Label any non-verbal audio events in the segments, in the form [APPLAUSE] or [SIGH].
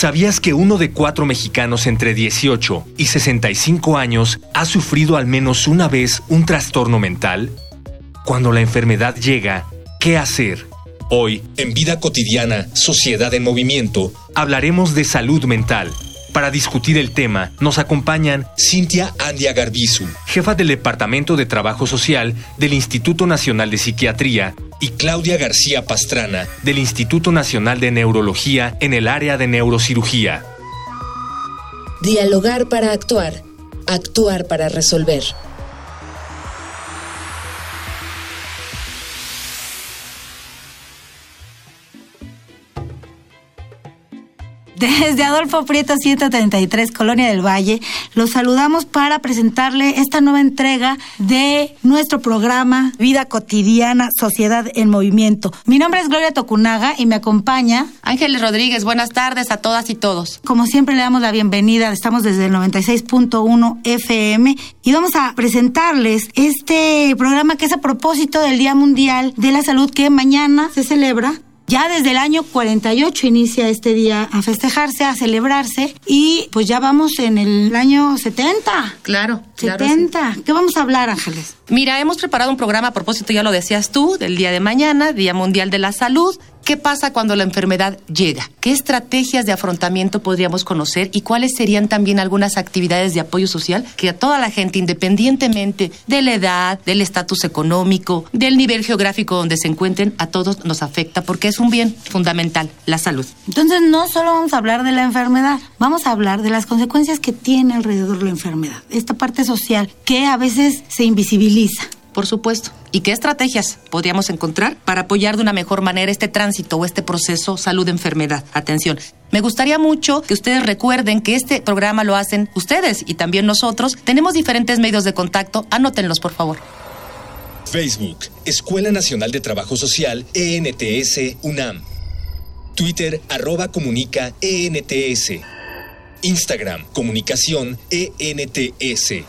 ¿Sabías que uno de cuatro mexicanos entre 18 y 65 años ha sufrido al menos una vez un trastorno mental? Cuando la enfermedad llega, ¿qué hacer? Hoy, en Vida Cotidiana, Sociedad en Movimiento, hablaremos de salud mental. Para discutir el tema, nos acompañan Cintia Andia Garbizu, jefa del Departamento de Trabajo Social del Instituto Nacional de Psiquiatría y Claudia García Pastrana, del Instituto Nacional de Neurología en el área de neurocirugía. Dialogar para actuar, actuar para resolver. Desde Adolfo Prieto 133, Colonia del Valle, los saludamos para presentarle esta nueva entrega de nuestro programa Vida Cotidiana, Sociedad en Movimiento. Mi nombre es Gloria Tocunaga y me acompaña Ángeles Rodríguez. Buenas tardes a todas y todos. Como siempre le damos la bienvenida, estamos desde el 96.1 FM y vamos a presentarles este programa que es a propósito del Día Mundial de la Salud que mañana se celebra ya desde el año 48 inicia este día a festejarse, a celebrarse y pues ya vamos en el año 70. Claro. 70. ¿Qué vamos a hablar, Ángeles? Mira, hemos preparado un programa a propósito, ya lo decías tú, del día de mañana, Día Mundial de la Salud. ¿Qué pasa cuando la enfermedad llega? ¿Qué estrategias de afrontamiento podríamos conocer y cuáles serían también algunas actividades de apoyo social que a toda la gente, independientemente de la edad, del estatus económico, del nivel geográfico donde se encuentren, a todos nos afecta porque es un bien fundamental, la salud? Entonces no solo vamos a hablar de la enfermedad, vamos a hablar de las consecuencias que tiene alrededor la enfermedad, esta parte social que a veces se invisibiliza por supuesto. ¿Y qué estrategias podríamos encontrar para apoyar de una mejor manera este tránsito o este proceso salud-enfermedad? Atención. Me gustaría mucho que ustedes recuerden que este programa lo hacen ustedes y también nosotros. Tenemos diferentes medios de contacto. Anótenlos, por favor. Facebook, Escuela Nacional de Trabajo Social, ENTS, UNAM. Twitter, arroba comunica, ENTS. Instagram, comunicación, ENTS.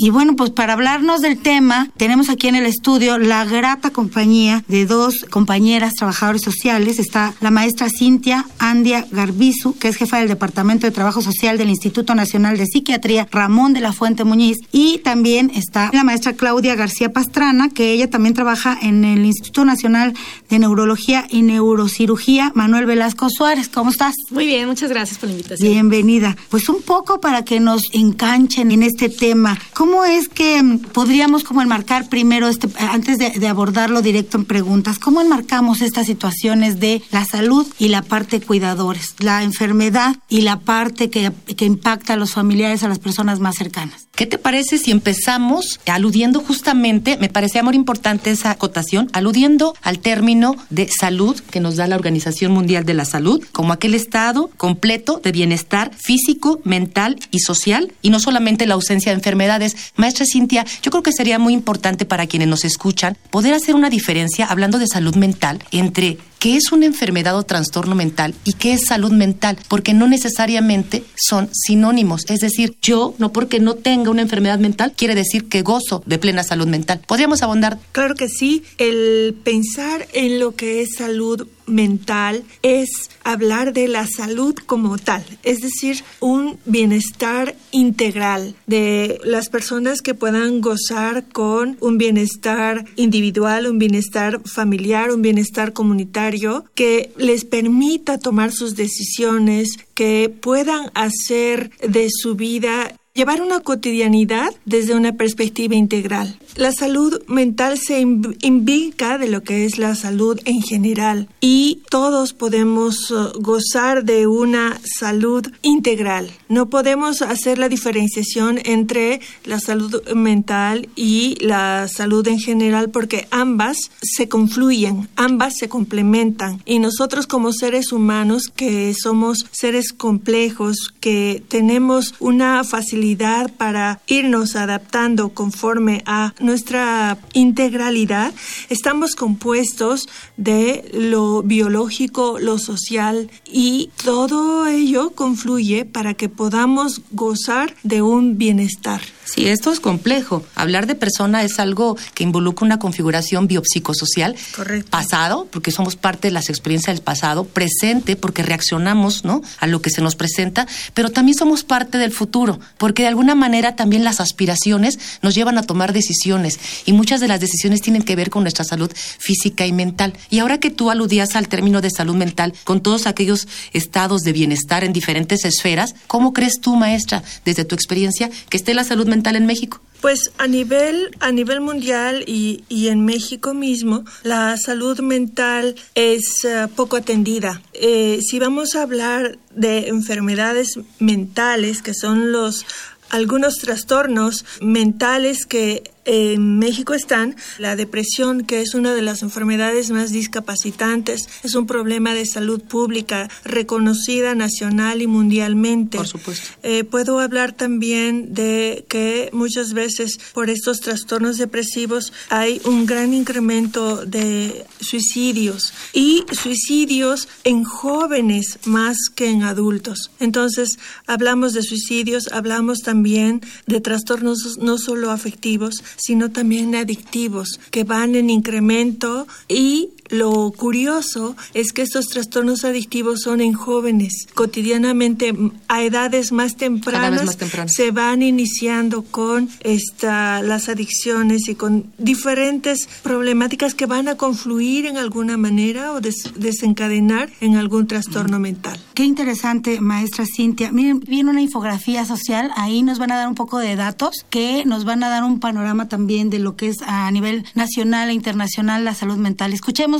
Y bueno, pues para hablarnos del tema, tenemos aquí en el estudio la grata compañía de dos compañeras trabajadores sociales. Está la maestra Cintia Andia Garbizu, que es jefa del Departamento de Trabajo Social del Instituto Nacional de Psiquiatría, Ramón de la Fuente Muñiz. Y también está la maestra Claudia García Pastrana, que ella también trabaja en el Instituto Nacional de Neurología y Neurocirugía, Manuel Velasco Suárez. ¿Cómo estás? Muy bien, muchas gracias por la invitación. Bienvenida. Pues un poco para que nos enganchen en este tema. ¿Cómo es que mm, podríamos como enmarcar primero, este, antes de, abordarlo directo en preguntas, cómo enmarcamos estas situaciones de la salud y la parte cuidadores, la enfermedad y la parte que, que impacta a los familiares, a las personas más cercanas? ¿Qué te parece si empezamos aludiendo justamente, me parecía muy importante esa acotación, aludiendo al término de salud que nos da la Organización Mundial de la Salud, como aquel estado completo de bienestar físico, mental y social, y no solamente la ausencia de enfermedades, Maestra Cintia, yo creo que sería muy importante para quienes nos escuchan poder hacer una diferencia, hablando de salud mental, entre qué es una enfermedad o trastorno mental y qué es salud mental, porque no necesariamente son sinónimos. Es decir, yo, no porque no tenga una enfermedad mental, quiere decir que gozo de plena salud mental. ¿Podríamos abundar? Claro que sí. El pensar en lo que es salud mental es hablar de la salud como tal, es decir, un bienestar integral de las personas que puedan gozar con un bienestar individual, un bienestar familiar, un bienestar comunitario que les permita tomar sus decisiones, que puedan hacer de su vida llevar una cotidianidad desde una perspectiva integral. La salud mental se indica de lo que es la salud en general y todos podemos uh, gozar de una salud integral. No podemos hacer la diferenciación entre la salud mental y la salud en general porque ambas se confluyen, ambas se complementan y nosotros como seres humanos que somos seres complejos, que tenemos una facilidad para irnos adaptando conforme a nuestra integralidad, estamos compuestos de lo biológico, lo social y todo ello confluye para que podamos gozar de un bienestar. Sí, esto es complejo. Hablar de persona es algo que involucra una configuración biopsicosocial. Correcto. Pasado, porque somos parte de las experiencias del pasado. Presente, porque reaccionamos ¿no? a lo que se nos presenta. Pero también somos parte del futuro, porque de alguna manera también las aspiraciones nos llevan a tomar decisiones. Y muchas de las decisiones tienen que ver con nuestra salud física y mental. Y ahora que tú aludías al término de salud mental, con todos aquellos estados de bienestar en diferentes esferas, ¿cómo crees tú, maestra, desde tu experiencia, que esté la salud mental? En México? Pues a nivel, a nivel mundial y, en México mismo, la salud mental es eh, poco atendida. Eh, si vamos a hablar de enfermedades mentales, que son los algunos trastornos mentales que en México están la depresión, que es una de las enfermedades más discapacitantes, es un problema de salud pública reconocida nacional y mundialmente. Por supuesto. Eh, puedo hablar también de que muchas veces por estos trastornos depresivos hay un gran incremento de suicidios y suicidios en jóvenes más que en adultos. Entonces, hablamos de suicidios, hablamos también de trastornos no solo afectivos, sino también adictivos que van en incremento y lo curioso es que estos trastornos adictivos son en jóvenes. Cotidianamente, a edades más tempranas, se van iniciando con esta, las adicciones y con diferentes problemáticas que van a confluir en alguna manera o desencadenar en algún trastorno mental. Qué interesante, maestra Cintia. Miren, viene una infografía social, ahí nos van a dar un poco de datos que nos van a dar un panorama también de lo que es a nivel nacional e internacional la salud mental. Escuchemos.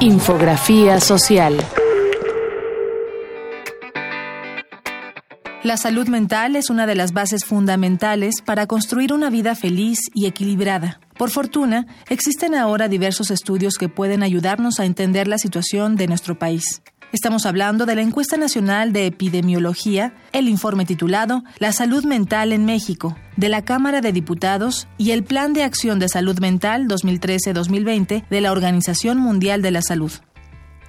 Infografía social. La salud mental es una de las bases fundamentales para construir una vida feliz y equilibrada. Por fortuna, existen ahora diversos estudios que pueden ayudarnos a entender la situación de nuestro país. Estamos hablando de la encuesta nacional de epidemiología, el informe titulado La salud mental en México, de la Cámara de Diputados y el Plan de Acción de Salud Mental 2013-2020 de la Organización Mundial de la Salud.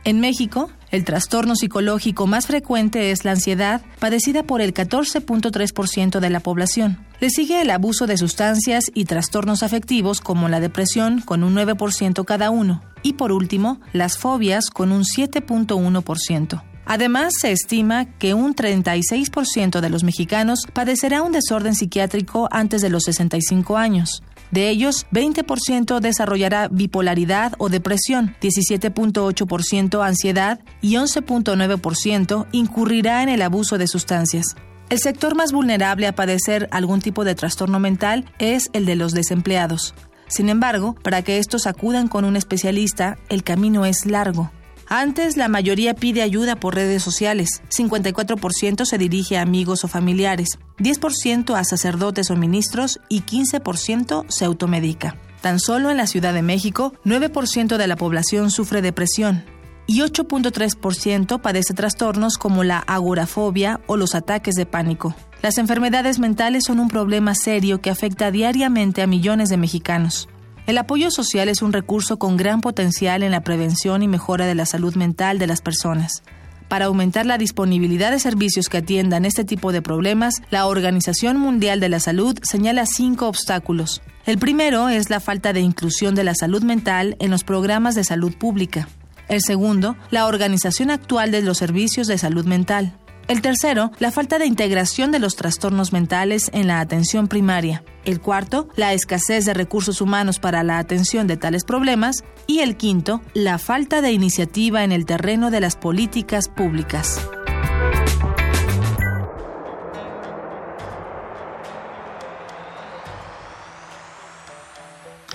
En México, el trastorno psicológico más frecuente es la ansiedad, padecida por el 14.3% de la población. Le sigue el abuso de sustancias y trastornos afectivos como la depresión con un 9% cada uno. Y por último, las fobias con un 7.1%. Además, se estima que un 36% de los mexicanos padecerá un desorden psiquiátrico antes de los 65 años. De ellos, 20% desarrollará bipolaridad o depresión, 17.8% ansiedad y 11.9% incurrirá en el abuso de sustancias. El sector más vulnerable a padecer algún tipo de trastorno mental es el de los desempleados. Sin embargo, para que estos acudan con un especialista, el camino es largo. Antes, la mayoría pide ayuda por redes sociales, 54% se dirige a amigos o familiares, 10% a sacerdotes o ministros y 15% se automedica. Tan solo en la Ciudad de México, 9% de la población sufre depresión y 8.3% padece trastornos como la agorafobia o los ataques de pánico. Las enfermedades mentales son un problema serio que afecta diariamente a millones de mexicanos. El apoyo social es un recurso con gran potencial en la prevención y mejora de la salud mental de las personas. Para aumentar la disponibilidad de servicios que atiendan este tipo de problemas, la Organización Mundial de la Salud señala cinco obstáculos. El primero es la falta de inclusión de la salud mental en los programas de salud pública. El segundo, la organización actual de los servicios de salud mental. El tercero, la falta de integración de los trastornos mentales en la atención primaria. El cuarto, la escasez de recursos humanos para la atención de tales problemas. Y el quinto, la falta de iniciativa en el terreno de las políticas públicas.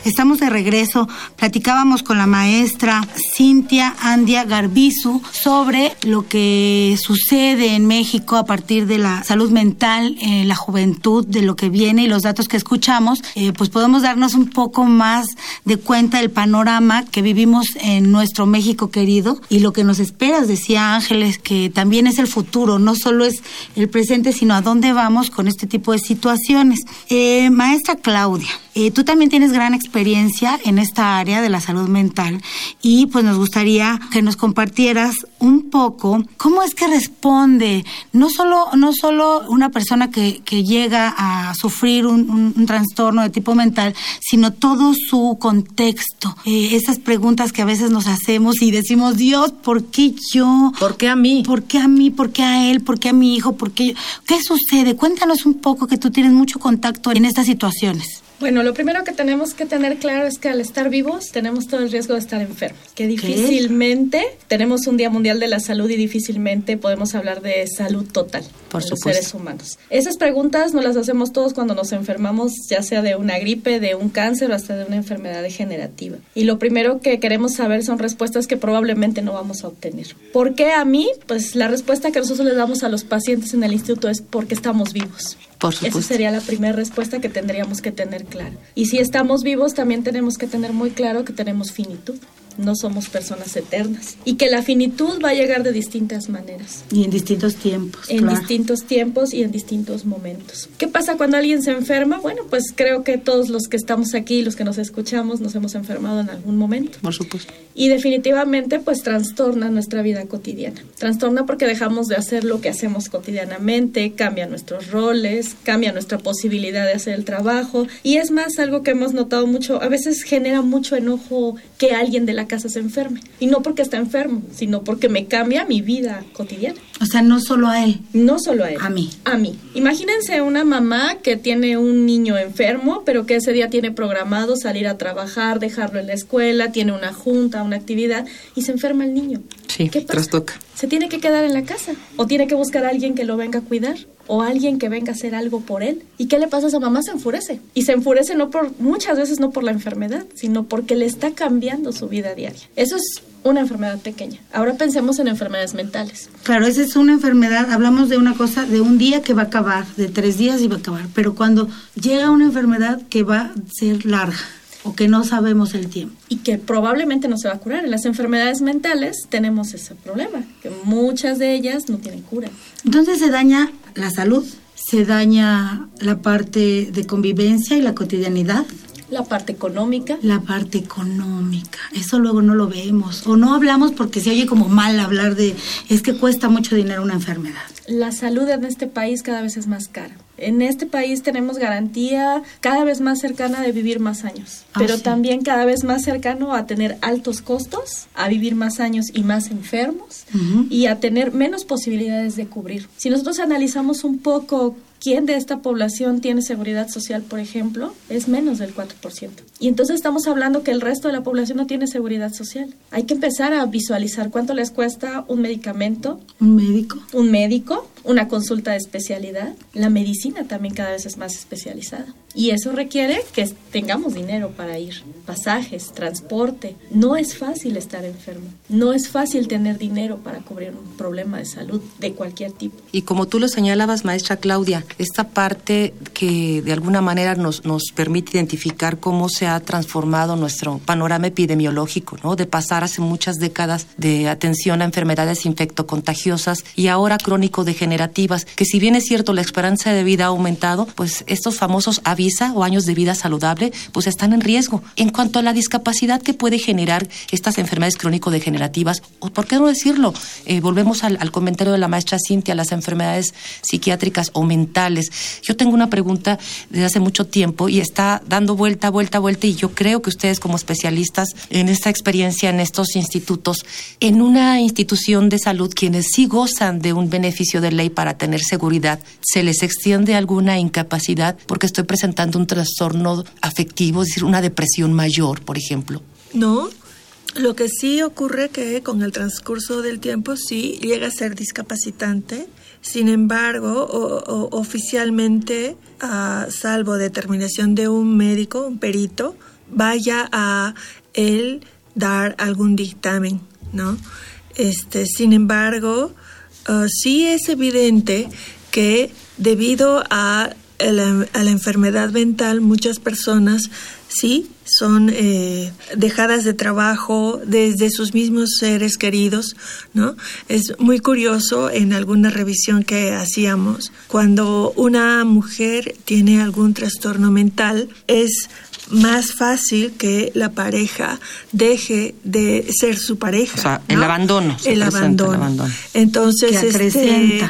Estamos de regreso. Platicábamos con la maestra Cintia Andia Garbizu sobre lo que sucede en México a partir de la salud mental, en la juventud, de lo que viene y los datos que escuchamos. Eh, pues podemos darnos un poco más de cuenta del panorama que vivimos en nuestro México querido y lo que nos esperas, decía Ángeles, que también es el futuro, no solo es el presente, sino a dónde vamos con este tipo de situaciones. Eh, maestra Claudia, eh, tú también tienes gran experiencia en esta área de la salud mental y pues nos gustaría que nos compartieras un poco cómo es que responde no solo, no solo una persona que, que llega a sufrir un, un, trastorno de tipo mental, sino todo su contexto, eh, esas preguntas que a veces nos hacemos y decimos, Dios, ¿por qué yo? ¿Por qué a mí? ¿Por qué a mí? ¿Por qué a él? ¿Por qué a mi hijo? ¿Por qué yo? ¿Qué sucede? Cuéntanos un poco que tú tienes mucho contacto en estas situaciones. Bueno, lo primero que tenemos que tener claro es que al estar vivos tenemos todo el riesgo de estar enfermos, que difícilmente tenemos un Día Mundial de la Salud y difícilmente podemos hablar de salud total Por de los seres humanos. Esas preguntas no las hacemos todos cuando nos enfermamos, ya sea de una gripe, de un cáncer o hasta de una enfermedad degenerativa. Y lo primero que queremos saber son respuestas que probablemente no vamos a obtener. ¿Por qué a mí? Pues la respuesta que nosotros le damos a los pacientes en el instituto es porque estamos vivos. Por Esa supuesto. sería la primera respuesta que tendríamos que tener clara. Y si estamos vivos, también tenemos que tener muy claro que tenemos finitud. No somos personas eternas. Y que la finitud va a llegar de distintas maneras. Y en distintos tiempos. En claro. distintos tiempos y en distintos momentos. ¿Qué pasa cuando alguien se enferma? Bueno, pues creo que todos los que estamos aquí, los que nos escuchamos, nos hemos enfermado en algún momento. Por supuesto. Y definitivamente pues trastorna nuestra vida cotidiana. Trastorna porque dejamos de hacer lo que hacemos cotidianamente, cambia nuestros roles, cambia nuestra posibilidad de hacer el trabajo. Y es más algo que hemos notado mucho, a veces genera mucho enojo que alguien de la casa se enferme. Y no porque está enfermo, sino porque me cambia mi vida cotidiana. O sea, no solo a él. No solo a él. A mí. A mí. Imagínense una mamá que tiene un niño enfermo, pero que ese día tiene programado salir a trabajar, dejarlo en la escuela, tiene una junta, una actividad, y se enferma el niño. Sí, ¿Qué pasa? trastoca. Se tiene que quedar en la casa o tiene que buscar a alguien que lo venga a cuidar o alguien que venga a hacer algo por él. ¿Y qué le pasa a esa mamá? Se enfurece. Y se enfurece no por muchas veces no por la enfermedad, sino porque le está cambiando su vida diaria. Eso es una enfermedad pequeña. Ahora pensemos en enfermedades mentales. Claro, esa es una enfermedad, hablamos de una cosa, de un día que va a acabar, de tres días y va a acabar, pero cuando llega una enfermedad que va a ser larga o que no sabemos el tiempo. y que probablemente no se va a curar. En las enfermedades mentales tenemos ese problema, que muchas de ellas no tienen cura. Entonces se daña la salud, se daña la parte de convivencia y la cotidianidad, La parte económica, la parte económica. Eso luego no lo vemos o no hablamos porque se oye como mal hablar de es que cuesta mucho dinero una enfermedad. la salud en este país cada vez es más cara. En este país tenemos garantía cada vez más cercana de vivir más años, Ah, pero sí. también cada vez más cercano a tener altos costos, a vivir más años y más enfermos Ujú. y a tener menos posibilidades de cubrir. Si nosotros analizamos un poco quién de esta población tiene seguridad social, por ejemplo, es menos del 4%. Y entonces estamos hablando que el resto de la población no tiene seguridad social. Hay que empezar a visualizar cuánto les cuesta un medicamento, Un médico. un médico, una consulta de especialidad. La medicina también cada vez es más especializada. Y eso requiere que tengamos dinero para ir. Pasajes, transporte. No es fácil estar enfermo. No es fácil tener dinero para cubrir un problema de salud de cualquier tipo. Y como tú lo señalabas, maestra Claudia, esta parte que de alguna manera nos, nos permite identificar cómo se ha transformado nuestro panorama epidemiológico, ¿no? De pasar hace muchas décadas de atención a enfermedades infectocontagiosas y ahora crónico-degenerativas, que si bien es cierto la esperanza de vida ha aumentado, pues estos famosos avisa o años de vida saludable, pues están en riesgo. En cuanto a la discapacidad que puede generar estas enfermedades crónico-degenerativas, o por qué no decirlo, Eh, volvemos al, al comentario de la maestra Cintia, las enfermedades psiquiátricas o mentales. Yo tengo una pregunta desde hace mucho tiempo y está dando vuelta, vuelta, vuelta, y yo creo que ustedes como especialistas en esta experiencia en estos institutos, en una institución de salud, quienes sí gozan de un beneficio de ley para tener seguridad, ¿se les extiende alguna incapacidad porque estoy presentando un trastorno afectivo, es decir, una depresión mayor, por ejemplo? No, lo que sí ocurre que con el transcurso del tiempo sí llega a ser discapacitante. Sin embargo, o- oficialmente, salvo determinación de un médico, un perito, vaya a él dar algún dictamen, ¿no? Este, sin embargo, uh, sí es evidente que debido a la, a la enfermedad mental muchas personas sí son eh, dejadas de trabajo desde sus mismos seres queridos, ¿no? Es muy curioso en alguna revisión que hacíamos, cuando una mujer tiene algún trastorno mental, es más fácil que la pareja deje de ser su pareja. O sea, el abandono. El abandono. el abandono. Entonces, este,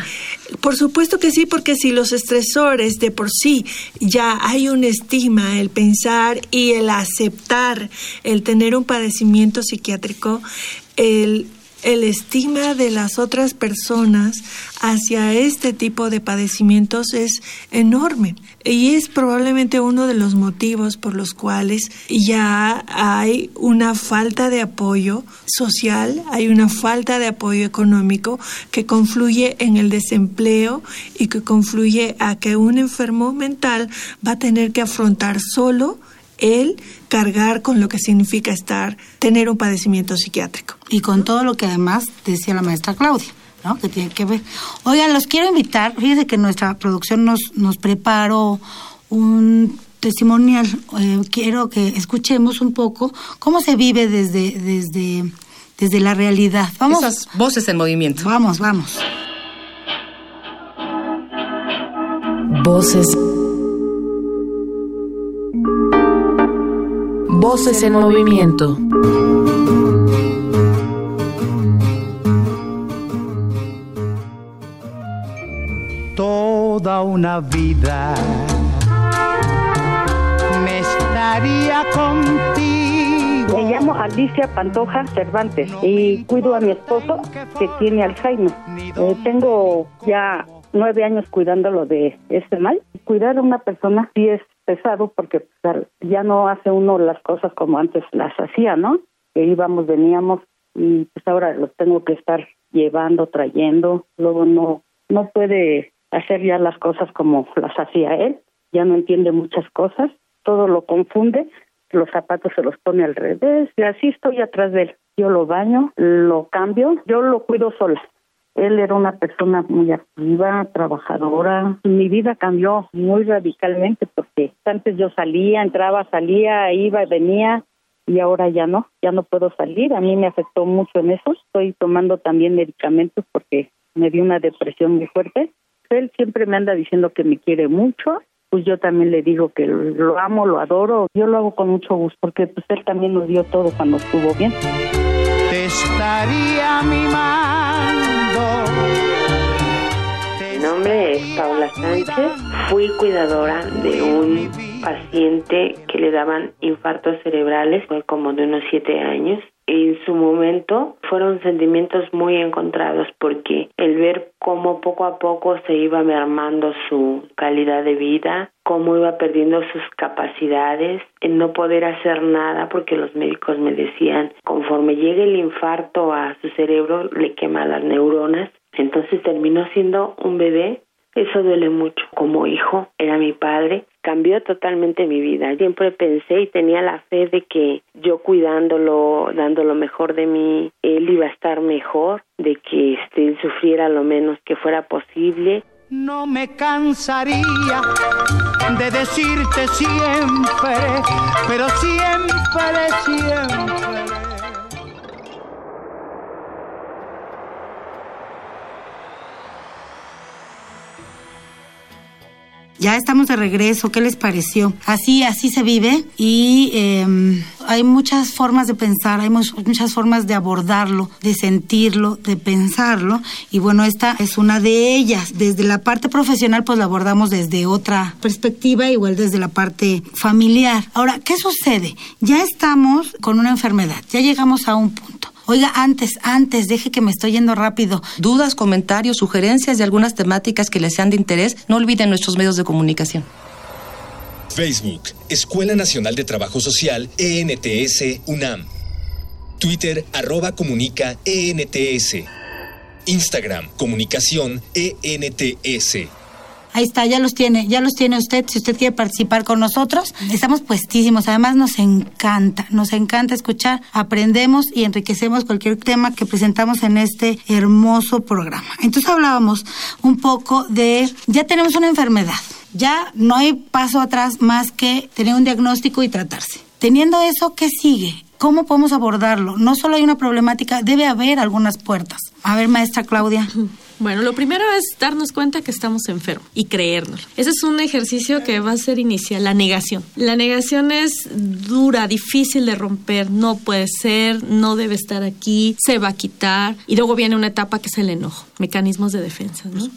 por supuesto que sí, porque si los estresores de por sí ya hay un estigma, el pensar y el aceptar, el tener un padecimiento psiquiátrico, el el estigma de las otras personas hacia este tipo de padecimientos es enorme. Y es probablemente uno de los motivos por los cuales ya hay una falta de apoyo social, hay una falta de apoyo económico que confluye en el desempleo y que confluye a que un enfermo mental va a tener que afrontar solo el cargar con lo que significa estar, tener un padecimiento psiquiátrico. Y con todo lo que además decía la maestra Claudia. ¿no? que tiene que ver. Oigan, los quiero invitar, fíjense que nuestra producción nos, nos preparó un testimonial. Eh, quiero que escuchemos un poco cómo se vive desde, desde, desde la realidad. Vamos. Esas voces en movimiento. Vamos, vamos. Voces Voces en movimiento. Toda una vida me estaría contigo. Me llamo Alicia Pantoja Cervantes y cuido a mi esposo que tiene Alzheimer. Eh, tengo ya nueve años cuidándolo de este mal. Cuidar a una persona sí es pesado porque ya no hace uno las cosas como antes las hacía, ¿no? Que íbamos, veníamos y pues ahora los tengo que estar llevando, trayendo, luego no no puede hacer ya las cosas como las hacía él, ya no entiende muchas cosas, todo lo confunde, los zapatos se los pone al revés y así estoy atrás de él. Yo lo baño, lo cambio, yo lo cuido sola. Él era una persona muy activa, trabajadora. Mi vida cambió muy radicalmente porque antes yo salía, entraba, salía, iba, venía y ahora ya no, ya no puedo salir. A mí me afectó mucho en eso. Estoy tomando también medicamentos porque me dio una depresión muy fuerte. Él siempre me anda diciendo que me quiere mucho, pues yo también le digo que lo amo, lo adoro. Yo lo hago con mucho gusto porque pues él también nos dio todo cuando estuvo bien. Te estaría mimando nombre es Paula Sánchez. Fui cuidadora de un paciente que le daban infartos cerebrales, fue como de unos siete años. En su momento fueron sentimientos muy encontrados porque el ver cómo poco a poco se iba mermando su calidad de vida, cómo iba perdiendo sus capacidades, en no poder hacer nada porque los médicos me decían, conforme llegue el infarto a su cerebro, le quema las neuronas entonces terminó siendo un bebé. Eso duele mucho. Como hijo, era mi padre. Cambió totalmente mi vida. Siempre pensé y tenía la fe de que yo cuidándolo, dando lo mejor de mí, él iba a estar mejor, de que este, él sufriera lo menos que fuera posible. No me cansaría de decirte siempre, pero siempre, siempre Ya estamos de regreso, ¿qué les pareció? Así, así se vive y em, hay muchas formas de pensar, hay muchas formas de abordarlo, de sentirlo, de pensarlo y bueno, esta es una de ellas. Desde la parte profesional pues la abordamos desde otra perspectiva, igual desde la parte familiar. Ahora, ¿qué sucede? Ya estamos con una enfermedad, ya llegamos a un punto Oiga, antes, antes, deje que me estoy yendo rápido. Dudas, comentarios, sugerencias de algunas temáticas que les sean de interés, no olviden nuestros medios de comunicación. Facebook, Escuela Nacional de Trabajo Social, ENTS, UNAM. Twitter, arroba comunica, ENTS. Instagram, comunicación, ENTS. Ahí está, ya los tiene, ya los tiene usted, si usted quiere participar con nosotros. Estamos puestísimos, además nos encanta, nos encanta escuchar, aprendemos y enriquecemos cualquier tema que presentamos en este hermoso programa. Entonces hablábamos un poco de, ya tenemos una enfermedad, ya no hay paso atrás más que tener un diagnóstico y tratarse. Teniendo eso, ¿qué sigue? ¿Cómo podemos abordarlo? No solo hay una problemática, debe haber algunas puertas. A ver, maestra Claudia. [LAUGHS] Bueno, lo primero es darnos cuenta que estamos enfermos y creérnoslo. Ese es un ejercicio que va a ser inicial, la negación. La negación es dura, difícil de romper, no puede ser, no debe estar aquí, se va a quitar. Y luego viene una etapa que es el enojo, mecanismos de defensa. ¿no?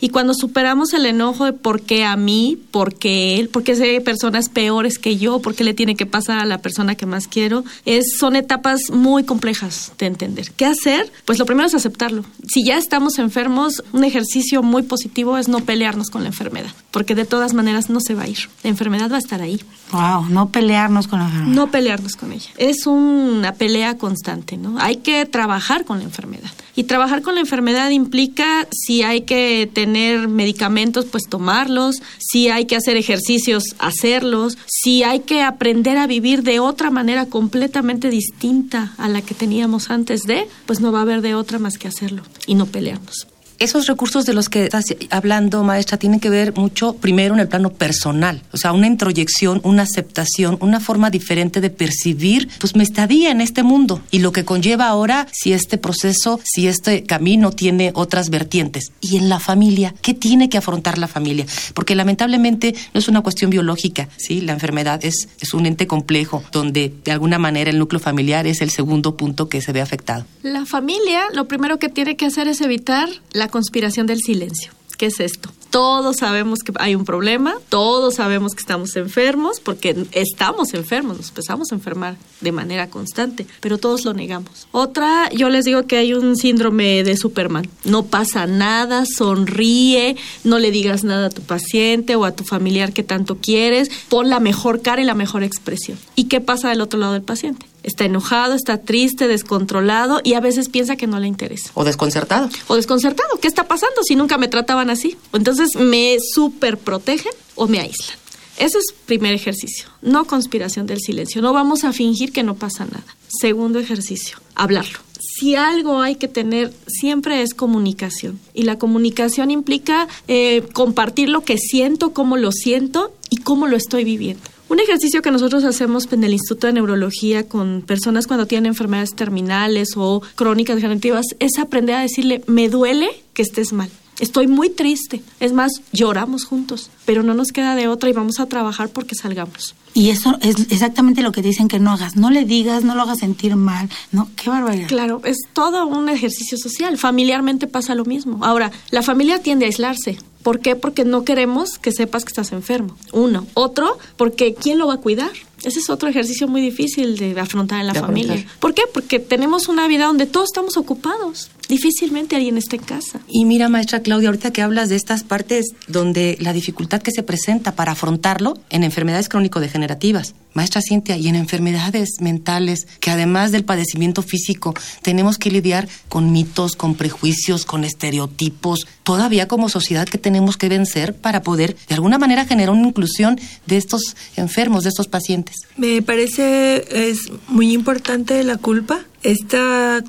Y cuando superamos el enojo de por qué a mí, por qué él, por qué hay personas peores que yo, por qué le tiene que pasar a la persona que más quiero, es, son etapas muy complejas de entender. ¿Qué hacer? Pues lo primero es aceptarlo. Si ya estamos enfermos, un ejercicio muy positivo es no pelearnos con la enfermedad, porque de todas maneras no se va a ir. La enfermedad va a estar ahí. Wow, no pelearnos con la enfermedad. No pelearnos con ella. Es una pelea constante, ¿no? Hay que trabajar con la enfermedad. Y trabajar con la enfermedad implica si hay que tener medicamentos, pues tomarlos, si hay que hacer ejercicios, hacerlos, si hay que aprender a vivir de otra manera completamente distinta a la que teníamos antes de, pues no va a haber de otra más que hacerlo y no pelearnos. Esos recursos de los que estás hablando, maestra, tienen que ver mucho primero en el plano personal, o sea, una introyección, una aceptación, una forma diferente de percibir pues mi estadía en este mundo y lo que conlleva ahora si este proceso, si este camino tiene otras vertientes. Y en la familia, ¿qué tiene que afrontar la familia? Porque lamentablemente no es una cuestión biológica, ¿sí? La enfermedad es, es un ente complejo donde de alguna manera el núcleo familiar es el segundo punto que se ve afectado. La familia lo primero que tiene que hacer es evitar la conspiración del silencio. ¿Qué es esto? Todos sabemos que hay un problema, todos sabemos que estamos enfermos, porque estamos enfermos, nos empezamos a enfermar de manera constante, pero todos lo negamos. Otra, yo les digo que hay un síndrome de Superman. No pasa nada, sonríe, no le digas nada a tu paciente o a tu familiar que tanto quieres, pon la mejor cara y la mejor expresión. ¿Y qué pasa del otro lado del paciente? Está enojado, está triste, descontrolado y a veces piensa que no le interesa. O desconcertado. O desconcertado. ¿Qué está pasando si nunca me trataban así? Entonces me super protegen o me aíslan. Ese es primer ejercicio, no conspiración del silencio. No vamos a fingir que no pasa nada. Segundo ejercicio, hablarlo. Si algo hay que tener siempre es comunicación. Y la comunicación implica eh, compartir lo que siento, cómo lo siento y cómo lo estoy viviendo. Un ejercicio que nosotros hacemos en el Instituto de Neurología con personas cuando tienen enfermedades terminales o crónicas degenerativas es aprender a decirle, me duele que estés mal. Estoy muy triste. Es más, lloramos juntos, pero no nos queda de otra y vamos a trabajar porque salgamos. Y eso es exactamente lo que dicen que no hagas. No le digas, no lo hagas sentir mal. No, qué barbaridad. Claro, es todo un ejercicio social. Familiarmente pasa lo mismo. Ahora, la familia tiende a aislarse. ¿Por qué? Porque no queremos que sepas que estás enfermo. Uno. Otro, porque ¿quién lo va a cuidar? Ese es otro ejercicio muy difícil de afrontar en la familia. ¿Por qué? Porque tenemos una vida donde todos estamos ocupados. Difícilmente alguien está en casa. Y mira, maestra Claudia, ahorita que hablas de estas partes donde la dificultad que se presenta para afrontarlo en enfermedades crónico-degenerativas, maestra Cintia, y en enfermedades mentales, que además del padecimiento físico, tenemos que lidiar con mitos, con prejuicios, con estereotipos, todavía como sociedad que tenemos que vencer para poder de alguna manera generar una inclusión de estos enfermos, de estos pacientes. Me parece es muy importante la culpa esta,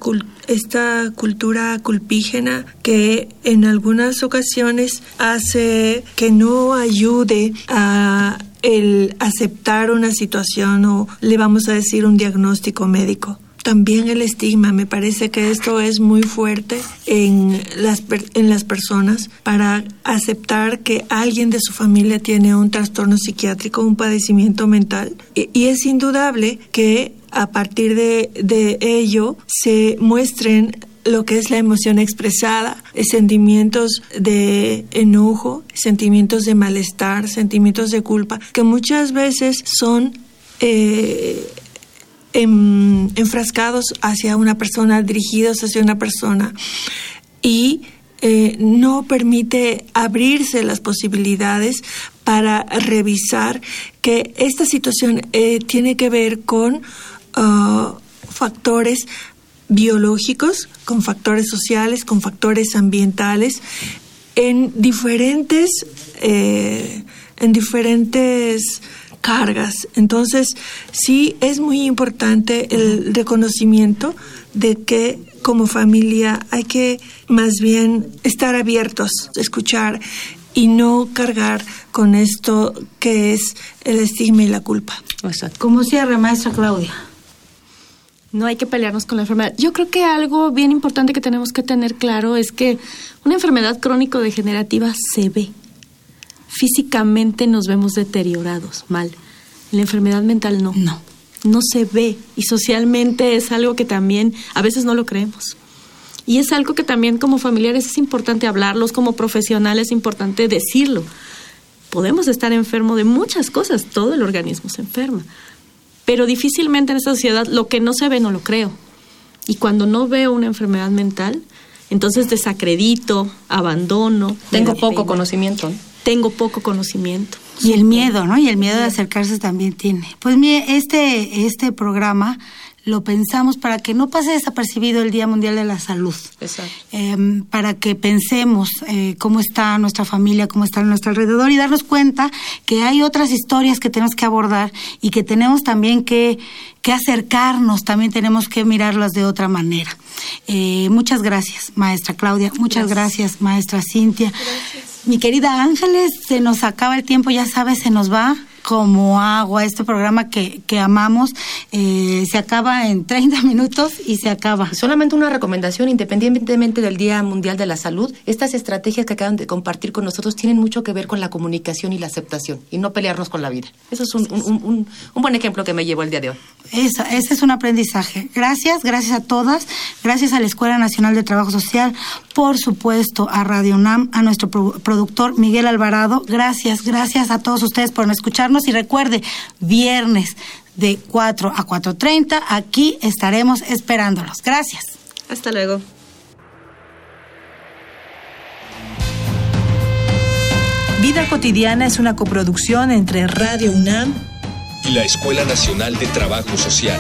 esta cultura culpígena que en algunas ocasiones hace que no ayude a el aceptar una situación o le vamos a decir un diagnóstico médico. También el estigma, me parece que esto es muy fuerte en las, en las personas para aceptar que alguien de su familia tiene un trastorno psiquiátrico, un padecimiento mental. Y, es indudable que a partir de, de ello se muestren lo que es la emoción expresada, sentimientos de enojo, sentimientos de malestar, sentimientos de culpa, que muchas veces son eh, enfrascados hacia una persona, dirigidos hacia una persona. Y eh, no permite abrirse las posibilidades para revisar que esta situación eh, tiene que ver con uh, factores biológicos, con factores sociales, con factores ambientales en diferentes, eh, en diferentes cargas. Entonces, sí es muy importante el reconocimiento de que como familia hay que más bien estar abiertos, escuchar y no cargar con esto que es el estigma y la culpa. ¿Cómo cierra, maestra Claudia? No hay que pelearnos con la enfermedad. Yo creo que algo bien importante que tenemos que tener claro es que una enfermedad crónico-degenerativa se ve. Físicamente nos vemos deteriorados, mal. La enfermedad mental no. No. No se ve. Y socialmente es algo que también a veces no lo creemos. Y es algo que también como familiares es importante hablarlos, como profesionales es importante decirlo. Podemos estar enfermo de muchas cosas, todo el organismo se enferma. Pero difícilmente en esta sociedad lo que no se ve no lo creo. Y cuando no veo una enfermedad mental, entonces desacredito, abandono. Tengo poco pena. conocimiento. ¿no? Tengo poco conocimiento. Y el miedo, ¿no? Y el miedo de acercarse también tiene. Pues mire, este, este programa lo pensamos para que no pase desapercibido el Día Mundial de la Salud. Exacto. Eh, para que pensemos eh, cómo está nuestra familia, cómo está a nuestro alrededor y darnos cuenta que hay otras historias que tenemos que abordar y que tenemos también que, que acercarnos, también tenemos que mirarlas de otra manera. Eh, muchas gracias, maestra Claudia. Muchas gracias, maestra Cintia. Mi querida Ángeles, se nos acaba el tiempo, ya sabes, se nos va como agua este programa que, que amamos. Eh, se acaba en [LAUGHS] 30 minutos y se acaba. Solamente una recomendación, independientemente del Día Mundial de la Salud, estas estrategias que acaban de compartir con nosotros tienen mucho que ver con la comunicación y la aceptación y no pelearnos con la vida. Eso es un, un- un- un buen ejemplo que me llevo el día de hoy. Esa- ese es un aprendizaje. Gracias, gracias a todas, gracias a la Escuela Nacional de Trabajo Social, por supuesto a Radio UNAM, a nuestro pro- productor Miguel Alvarado. Gracias, gracias a todos ustedes por escucharnos y recuerde, viernes de 4 a 4.30, aquí estaremos esperándolos. Gracias. Hasta luego. Vida cotidiana es una coproducción entre Radio UNAM y la Escuela Nacional de Trabajo Social.